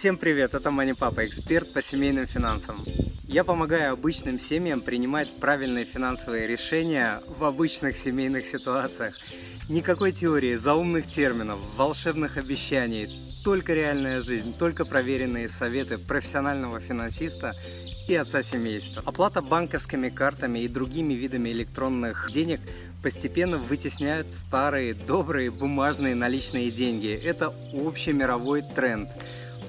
Всем привет, это Мани Папа, эксперт по семейным финансам. Я помогаю обычным семьям принимать правильные финансовые решения в обычных семейных ситуациях. Никакой теории, заумных терминов, волшебных обещаний, только реальная жизнь, только проверенные советы профессионального финансиста и отца семейства. Оплата банковскими картами и другими видами электронных денег постепенно вытесняют старые, добрые, бумажные наличные деньги. Это общий мировой тренд –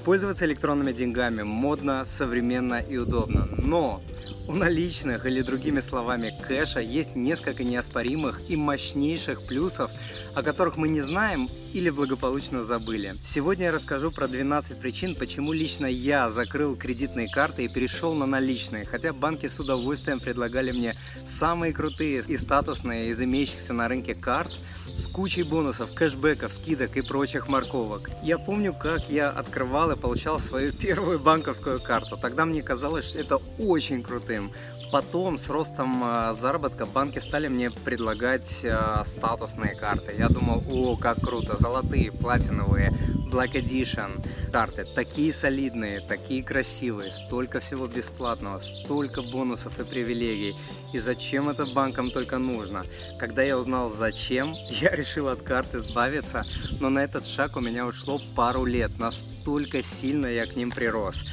Пользоваться электронными деньгами модно, современно и удобно. Но у наличных или другими словами кэша есть несколько неоспоримых и мощнейших плюсов, о которых мы не знаем или благополучно забыли. Сегодня я расскажу про 12 причин, почему лично я закрыл кредитные карты и перешел на наличные, хотя банки с удовольствием предлагали мне самые крутые и статусные из имеющихся на рынке карт – с кучей бонусов, кэшбэков, скидок и прочих морковок. Я помню, как я открывал и получал свою первую банковскую карту. Тогда мне казалось, что это очень крутым. Потом с ростом а, заработка банки стали мне предлагать а, статусные карты. Я думал, о, как круто, золотые, платиновые, Black Edition карты. Такие солидные, такие красивые, столько всего бесплатного, столько бонусов и привилегий. И зачем это банкам только нужно? Когда я узнал зачем, я решил от карт избавиться, но на этот шаг у меня ушло пару лет, настолько сильно я к ним прирос.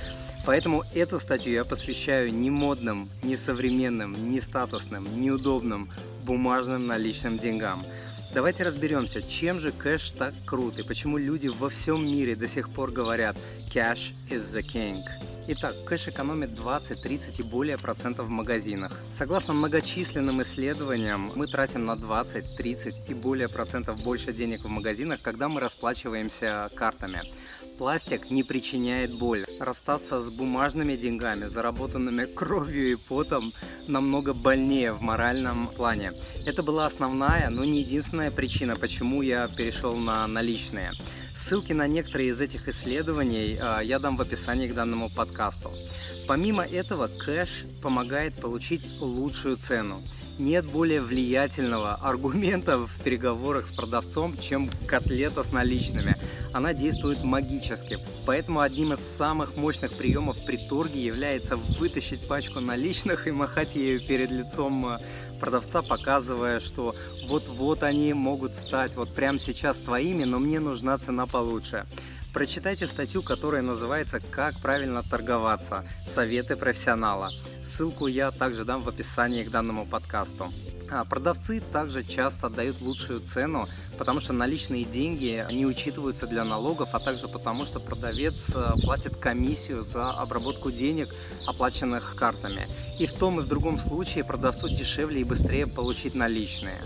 Поэтому эту статью я посвящаю не модным, не современным, не статусным, неудобным, бумажным наличным деньгам. Давайте разберемся, чем же кэш так крут и почему люди во всем мире до сих пор говорят «cash is the king». Итак, кэш экономит 20, 30 и более процентов в магазинах. Согласно многочисленным исследованиям, мы тратим на 20, 30 и более процентов больше денег в магазинах, когда мы расплачиваемся картами. Пластик не причиняет боль. Расстаться с бумажными деньгами, заработанными кровью и потом, намного больнее в моральном плане. Это была основная, но не единственная причина, почему я перешел на наличные. Ссылки на некоторые из этих исследований а, я дам в описании к данному подкасту. Помимо этого, кэш помогает получить лучшую цену. Нет более влиятельного аргумента в переговорах с продавцом, чем котлета с наличными. Она действует магически. Поэтому одним из самых мощных приемов при торге является вытащить пачку наличных и махать ею перед лицом а, продавца, показывая, что вот-вот они могут стать вот прямо сейчас твоими, но мне нужна цена получше. Прочитайте статью, которая называется «Как правильно торговаться. Советы профессионала». Ссылку я также дам в описании к данному подкасту. А продавцы также часто дают лучшую цену, потому что наличные деньги не учитываются для налогов, а также потому, что продавец э, платит комиссию за обработку денег, оплаченных картами. И в том и в другом случае продавцу дешевле и быстрее получить наличные.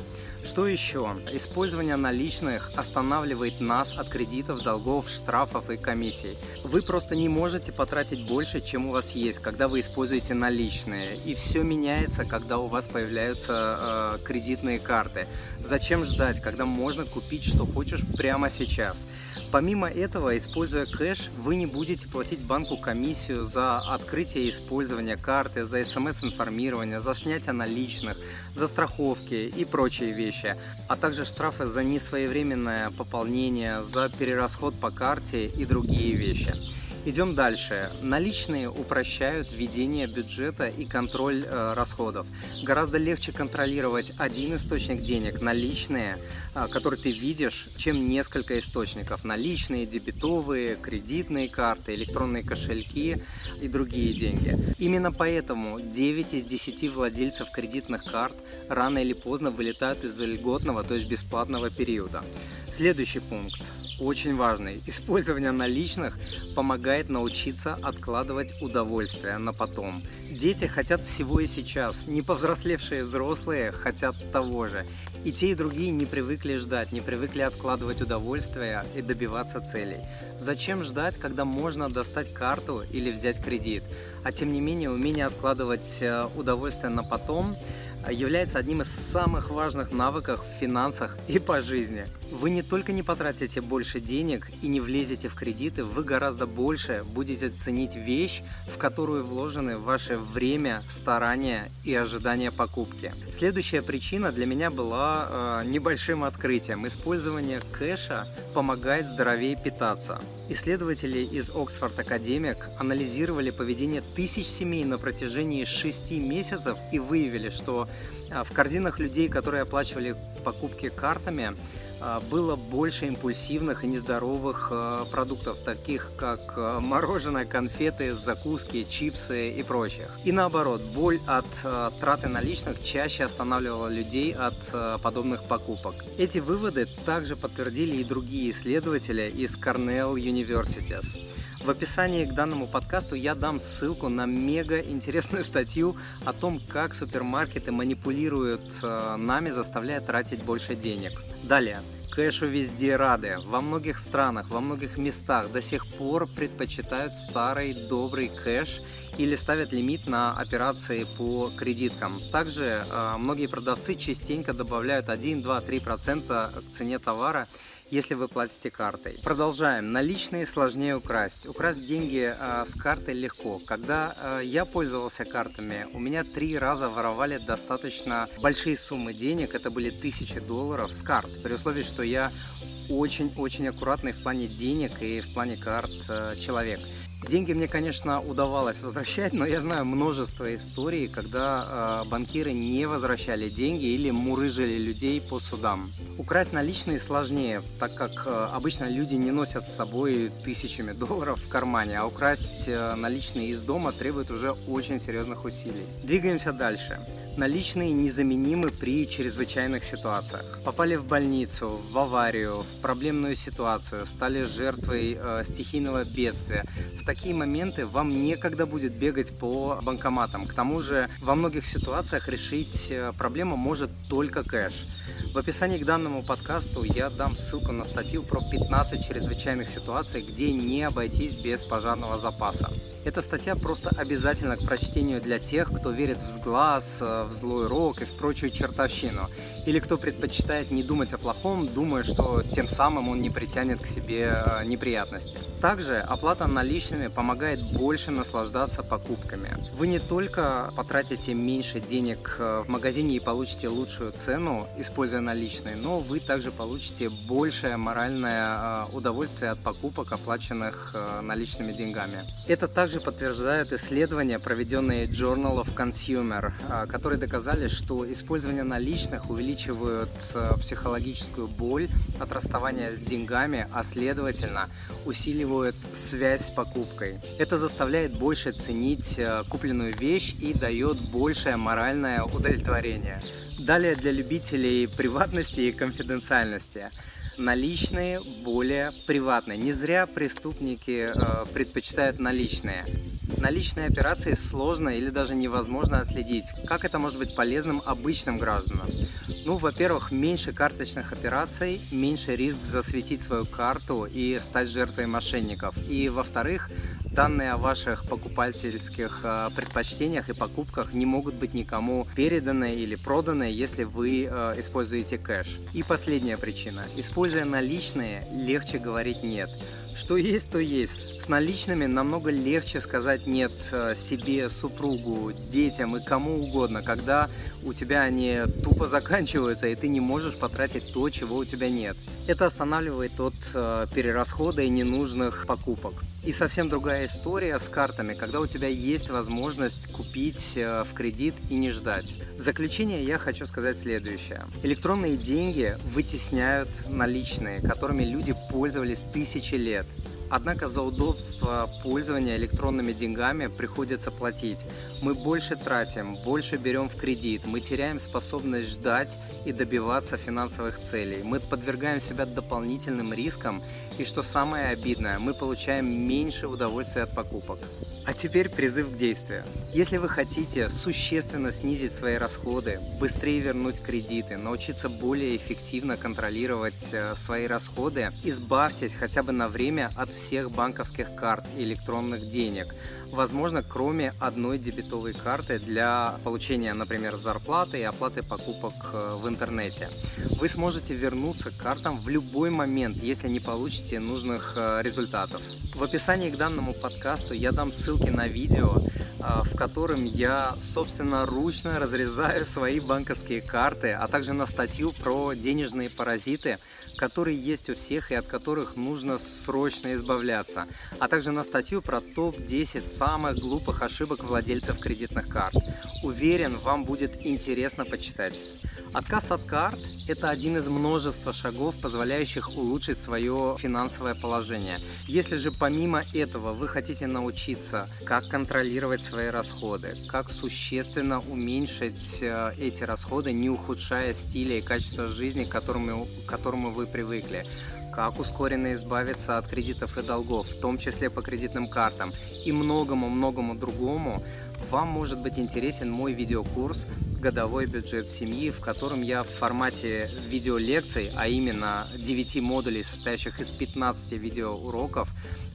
Что еще? Использование наличных останавливает нас от кредитов, долгов, штрафов и комиссий. Вы просто не можете потратить больше, чем у вас есть, когда вы используете наличные. И все меняется, когда у вас появляются э, кредитные карты. Зачем ждать, когда можно купить, что хочешь прямо сейчас? Помимо этого, используя кэш, вы не будете платить банку комиссию за открытие и использование карты, за смс-информирование, за снятие наличных, за страховки и прочие вещи, а также штрафы за несвоевременное пополнение, за перерасход по карте и другие вещи. Идем дальше. Наличные упрощают ведение бюджета и контроль э, расходов. Гораздо легче контролировать один источник денег, наличные, э, который ты видишь, чем несколько источников. Наличные, дебетовые, кредитные карты, электронные кошельки и другие деньги. Именно поэтому 9 из 10 владельцев кредитных карт рано или поздно вылетают из льготного, то есть бесплатного периода. Следующий пункт очень важный. Использование наличных помогает научиться откладывать удовольствие на потом. Дети хотят всего и сейчас. Не повзрослевшие взрослые хотят того же. И те, и другие не привыкли ждать, не привыкли откладывать удовольствие и добиваться целей. Зачем ждать, когда можно достать карту или взять кредит? А тем не менее, умение откладывать э, удовольствие на потом является одним из самых важных навыков в финансах и по жизни. Вы не только не потратите больше денег и не влезете в кредиты, вы гораздо больше будете ценить вещь, в которую вложены ваше время, старания и ожидания покупки. Следующая причина для меня была э, небольшим открытием. Использование кэша помогает здоровее питаться. Исследователи из Oxford Academic анализировали поведение тысяч семей на протяжении шести месяцев и выявили, что в корзинах людей, которые оплачивали покупки картами, а, было больше импульсивных и нездоровых а, продуктов, таких как мороженое, конфеты, закуски, чипсы и прочих. И наоборот, боль от траты наличных чаще останавливала людей от подобных покупок. Эти выводы также подтвердили и другие исследователи из Cornell Universities. В описании к данному подкасту я дам ссылку на мега интересную статью о том, как супермаркеты манипулируют э, нами, заставляя тратить больше денег. Далее. Кэшу везде рады. Во многих странах, во многих местах до сих пор предпочитают старый добрый кэш или ставят лимит на операции по кредиткам. Также э, многие продавцы частенько добавляют 1, 2, 3% к цене товара если вы платите картой. Продолжаем. Наличные сложнее украсть. Украсть деньги э, с карты легко. Когда э, я пользовался картами, у меня три раза воровали достаточно большие суммы денег. Это были тысячи долларов с карт. При условии, что я очень-очень аккуратный в плане денег и в плане карт э, человек. Деньги мне, конечно, удавалось возвращать, но я знаю множество историй, когда э, банкиры не возвращали деньги или мурыжили людей по судам. Украсть наличные сложнее, так как э, обычно люди не носят с собой тысячами долларов в кармане, а украсть э, наличные из дома требует уже очень серьезных усилий. Двигаемся дальше. Наличные незаменимы при чрезвычайных ситуациях. Попали в больницу, в аварию, в проблемную ситуацию, стали жертвой э, стихийного бедствия. В такие моменты вам некогда будет бегать по банкоматам. К тому же во многих ситуациях решить э, проблему может только кэш. В описании к данному подкасту я дам ссылку на статью про 15 чрезвычайных ситуаций, где не обойтись без пожарного запаса. Эта статья просто обязательна к прочтению для тех, кто верит в сглаз, э, в злой рок и в прочую чертовщину, или кто предпочитает не думать о плохом, думая, что тем самым он не притянет к себе э, неприятности. Также оплата наличными помогает больше наслаждаться покупками. Вы не только потратите меньше денег э, в магазине и получите лучшую цену, используя наличные, но вы также получите большее моральное удовольствие от покупок, оплаченных наличными деньгами. Это также подтверждают исследования, проведенные Journal of Consumer, э, которые доказали, что использование наличных увеличивает психологическую боль от расставания с деньгами, а следовательно усиливает связь с покупкой. Это заставляет больше ценить купленную вещь и дает большее моральное удовлетворение. Далее для любителей приватности и конфиденциальности. Наличные более приватные. Не зря преступники э, предпочитают наличные. Наличные операции сложно или даже невозможно отследить. Как это может быть полезным обычным гражданам? Ну, во-первых, меньше карточных операций, меньше риск засветить свою карту и стать жертвой мошенников. И, во-вторых, данные о ваших покупательских э, предпочтениях и покупках не могут быть никому переданы или проданы, если вы э, используете кэш. И последняя причина. Используя наличные, легче говорить «нет». Что есть, то есть. С наличными намного легче сказать нет э, себе, супругу, детям и кому угодно, когда у тебя они тупо заканчиваются, и ты не можешь потратить то, чего у тебя нет. Это останавливает от э, перерасхода и ненужных покупок. И совсем другая история с картами, когда у тебя есть возможность купить э, в кредит и не ждать. В заключение я хочу сказать следующее. Электронные деньги вытесняют наличные, которыми люди пользовались тысячи лет. привет! Однако за удобство пользования электронными деньгами приходится платить. Мы больше тратим, больше берем в кредит, мы теряем способность ждать и добиваться финансовых целей. Мы подвергаем себя дополнительным рискам и, что самое обидное, мы получаем меньше удовольствия от покупок. А теперь призыв к действию. Если вы хотите существенно снизить свои расходы, быстрее вернуть кредиты, научиться более эффективно контролировать э, свои расходы, избавьтесь хотя бы на время от всего всех банковских карт и электронных денег. Возможно, кроме одной дебетовой карты для получения, например, зарплаты и оплаты покупок э, в интернете. Вы сможете вернуться к картам в любой момент, если не получите нужных э, результатов. В описании к данному подкасту я дам ссылки на видео, в котором я, собственно, ручно разрезаю свои банковские карты, а также на статью про денежные паразиты, которые есть у всех и от которых нужно срочно избавляться, а также на статью про топ-10 самых глупых ошибок владельцев кредитных карт. Уверен, вам будет интересно почитать. Отказ от карт – это один из множества шагов, позволяющих улучшить свое финансовое положение. Если же помимо этого вы хотите научиться, как контролировать свои расходы, как существенно уменьшить э, эти расходы, не ухудшая стиля и качества жизни, к которому, к которому вы привыкли, как ускоренно избавиться от кредитов и долгов, в том числе по кредитным картам и многому-многому другому, вам может быть интересен мой видеокурс «Годовой бюджет семьи», в котором я в формате видеолекций, а именно 9 модулей, состоящих из 15 видеоуроков,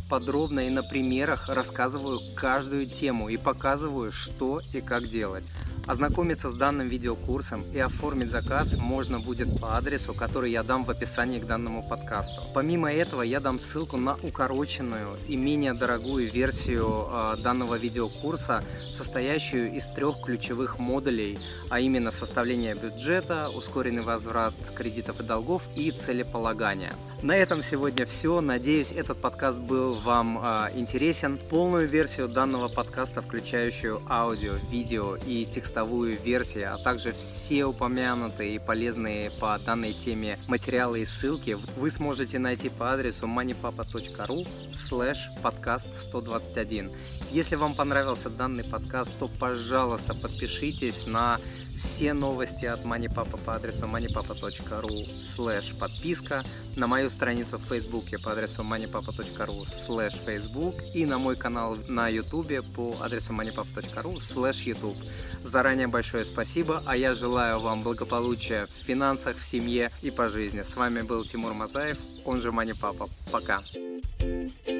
подробно и на примерах рассказываю каждую тему и показываю, что и как делать. Ознакомиться с данным видеокурсом и оформить заказ можно будет по адресу, который я дам в описании к данному подкасту. Помимо этого, я дам ссылку на укороченную и менее дорогую версию э, данного видеокурса, состоящую из трех ключевых модулей, а именно составление бюджета, ускоренный возврат кредитов и долгов и целеполагания. На этом сегодня все. Надеюсь, этот подкаст был вам э, интересен. Полную версию данного подкаста, включающую аудио, видео и текстовую версии, а также все упомянутые и полезные по данной теме материалы и ссылки вы сможете найти по адресу moneypapa.ru slash подкаст 121. Если вам понравился данный подкаст, то, пожалуйста, подпишитесь на все новости от MoneyPapa по адресу moneypapa.ru slash подписка, на мою страницу в Фейсбуке по адресу moneypapa.ru slash Facebook и на мой канал на Ютубе по адресу moneypapa.ru slash YouTube. Заранее большое спасибо, а я желаю вам благополучия в финансах, в семье и по жизни. С вами был Тимур Мазаев, он же MoneyPapa. Пока! thank you